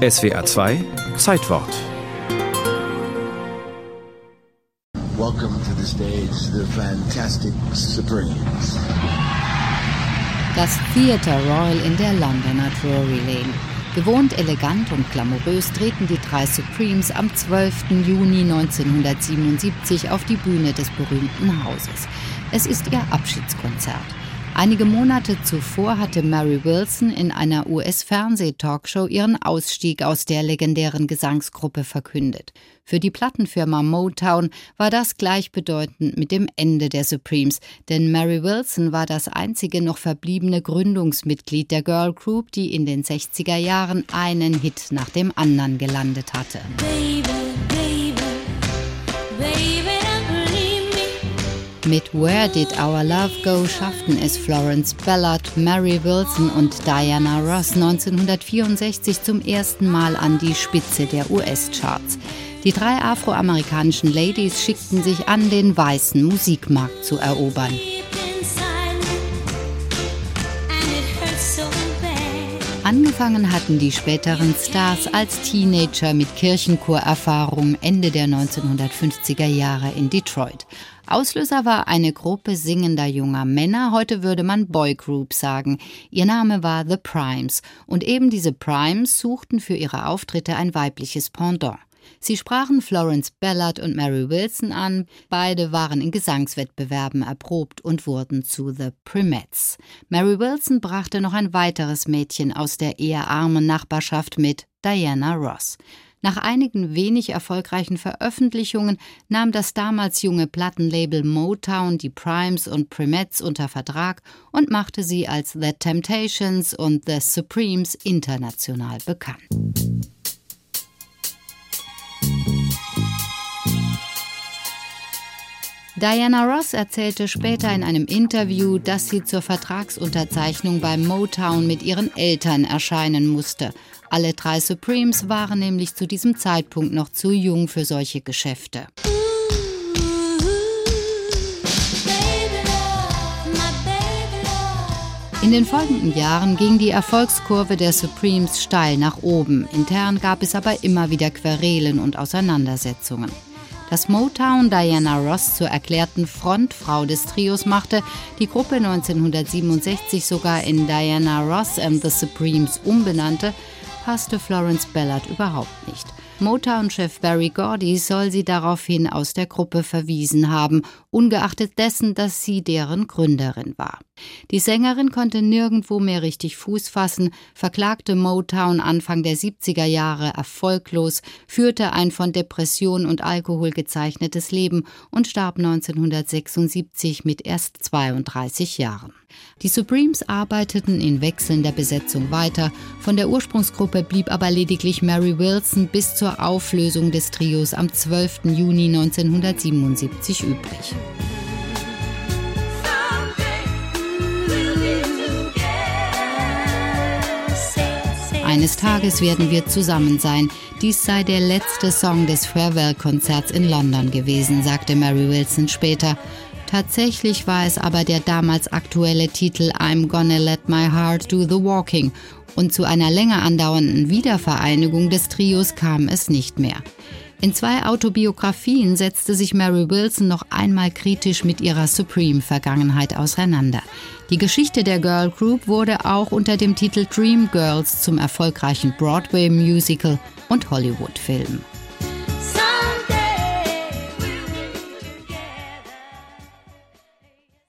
SWA 2 Zeitwort. Welcome to the stage, the Fantastic Supremes. Das Theatre Royal in der Londoner Drury Lane. Gewohnt elegant und glamourös treten die drei Supremes am 12. Juni 1977 auf die Bühne des berühmten Hauses. Es ist ihr Abschiedskonzert. Einige Monate zuvor hatte Mary Wilson in einer US-Fernseh-Talkshow ihren Ausstieg aus der legendären Gesangsgruppe verkündet. Für die Plattenfirma Motown war das gleichbedeutend mit dem Ende der Supremes, denn Mary Wilson war das einzige noch verbliebene Gründungsmitglied der Girl Group, die in den 60er Jahren einen Hit nach dem anderen gelandet hatte. Baby, baby, baby. Mit Where Did Our Love Go schafften es Florence Ballard, Mary Wilson und Diana Ross 1964 zum ersten Mal an die Spitze der US-Charts. Die drei afroamerikanischen Ladies schickten sich an, den weißen Musikmarkt zu erobern. Angefangen hatten die späteren Stars als Teenager mit Kirchenchorerfahrung Ende der 1950er Jahre in Detroit. Auslöser war eine Gruppe singender junger Männer, heute würde man Boygroup sagen. Ihr Name war The Primes und eben diese Primes suchten für ihre Auftritte ein weibliches Pendant. Sie sprachen Florence Ballard und Mary Wilson an. Beide waren in Gesangswettbewerben erprobt und wurden zu The Primettes. Mary Wilson brachte noch ein weiteres Mädchen aus der eher armen Nachbarschaft mit, Diana Ross. Nach einigen wenig erfolgreichen Veröffentlichungen nahm das damals junge Plattenlabel Motown die Primes und Primettes unter Vertrag und machte sie als The Temptations und The Supremes international bekannt. Diana Ross erzählte später in einem Interview, dass sie zur Vertragsunterzeichnung beim Motown mit ihren Eltern erscheinen musste. Alle drei Supremes waren nämlich zu diesem Zeitpunkt noch zu jung für solche Geschäfte. In den folgenden Jahren ging die Erfolgskurve der Supremes steil nach oben. Intern gab es aber immer wieder Querelen und Auseinandersetzungen. Dass Motown Diana Ross zur erklärten Frontfrau des Trios machte, die Gruppe 1967 sogar in Diana Ross and the Supremes umbenannte, passte Florence Ballard überhaupt nicht. Motown-Chef Barry Gordy soll sie daraufhin aus der Gruppe verwiesen haben, ungeachtet dessen, dass sie deren Gründerin war. Die Sängerin konnte nirgendwo mehr richtig Fuß fassen, verklagte Motown Anfang der 70er Jahre erfolglos, führte ein von Depression und Alkohol gezeichnetes Leben und starb 1976 mit erst 32 Jahren. Die Supremes arbeiteten in wechselnder Besetzung weiter, von der Ursprungsgruppe blieb aber lediglich Mary Wilson bis zur Auflösung des Trios am 12. Juni 1977 übrig. Eines Tages werden wir zusammen sein. Dies sei der letzte Song des Farewell-Konzerts in London gewesen, sagte Mary Wilson später. Tatsächlich war es aber der damals aktuelle Titel I'm Gonna Let My Heart Do the Walking und zu einer länger andauernden Wiedervereinigung des Trios kam es nicht mehr. In zwei Autobiografien setzte sich Mary Wilson noch einmal kritisch mit ihrer Supreme-Vergangenheit auseinander. Die Geschichte der Girl Group wurde auch unter dem Titel Dream Girls zum erfolgreichen Broadway-Musical und Hollywood-Film.